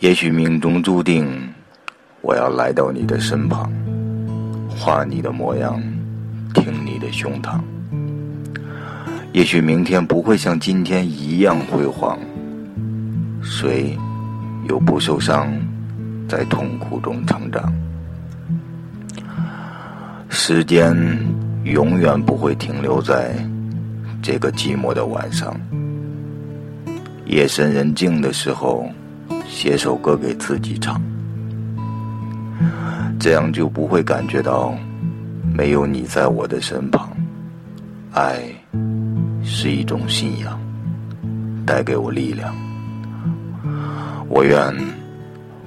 也许命中注定，我要来到你的身旁，画你的模样，听你的胸膛。也许明天不会像今天一样辉煌，谁又不受伤，在痛苦中成长？时间永远不会停留在这个寂寞的晚上。夜深人静的时候，写首歌给自己唱，这样就不会感觉到没有你在我的身旁。爱是一种信仰，带给我力量。我愿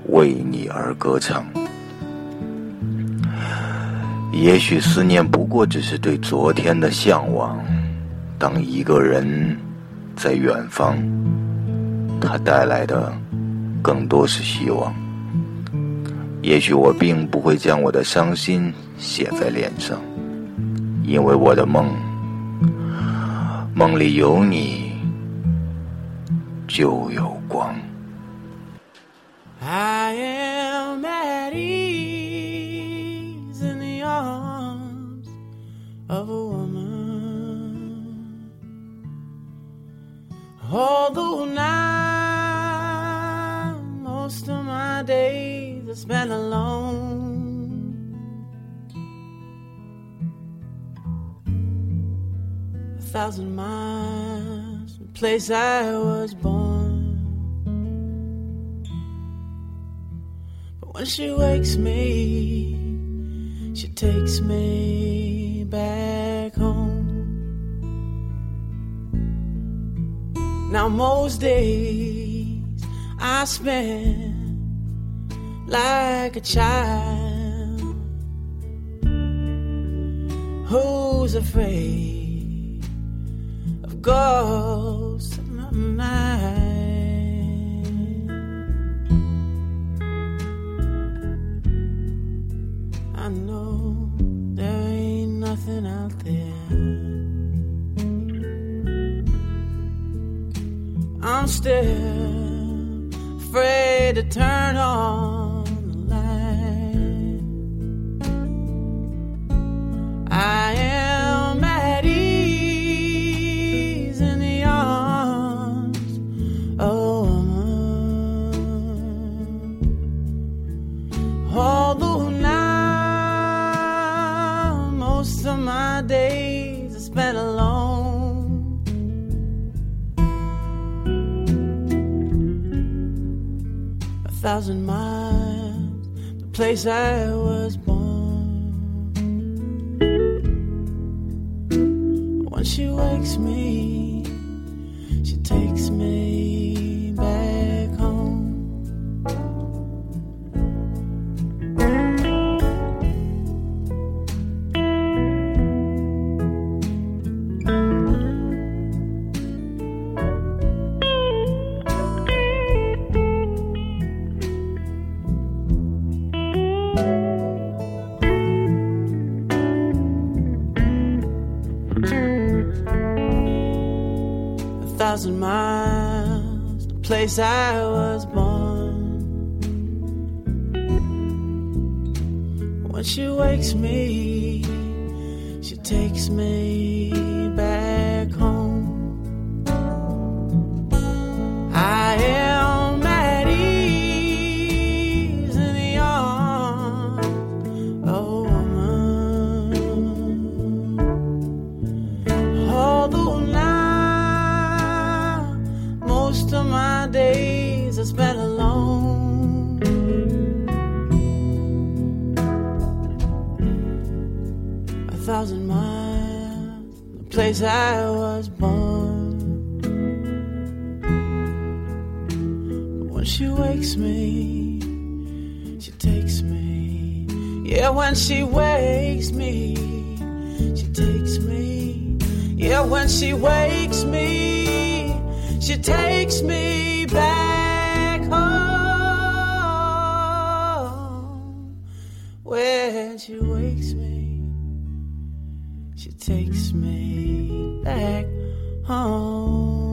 为你而歌唱。也许思念不过只是对昨天的向往。当一个人在远方。他带来的更多是希望。也许我并不会将我的伤心写在脸上，因为我的梦，梦里有你就有光。days I spent alone. A thousand miles from the place I was born. But when she wakes me, she takes me back home. Now, most days I spend like a child who's afraid of ghosts in the night. I know there ain't nothing out there. I'm still afraid to turn on thousand miles, the place I was born. When she wakes me, she takes me place I was born. When she wakes me, she takes me back are spent alone. A thousand miles, the place I was born. But when she wakes me, she takes me. Yeah, when she wakes me, she takes me. Yeah, when she wakes me, she takes me she wakes me, she takes me back home.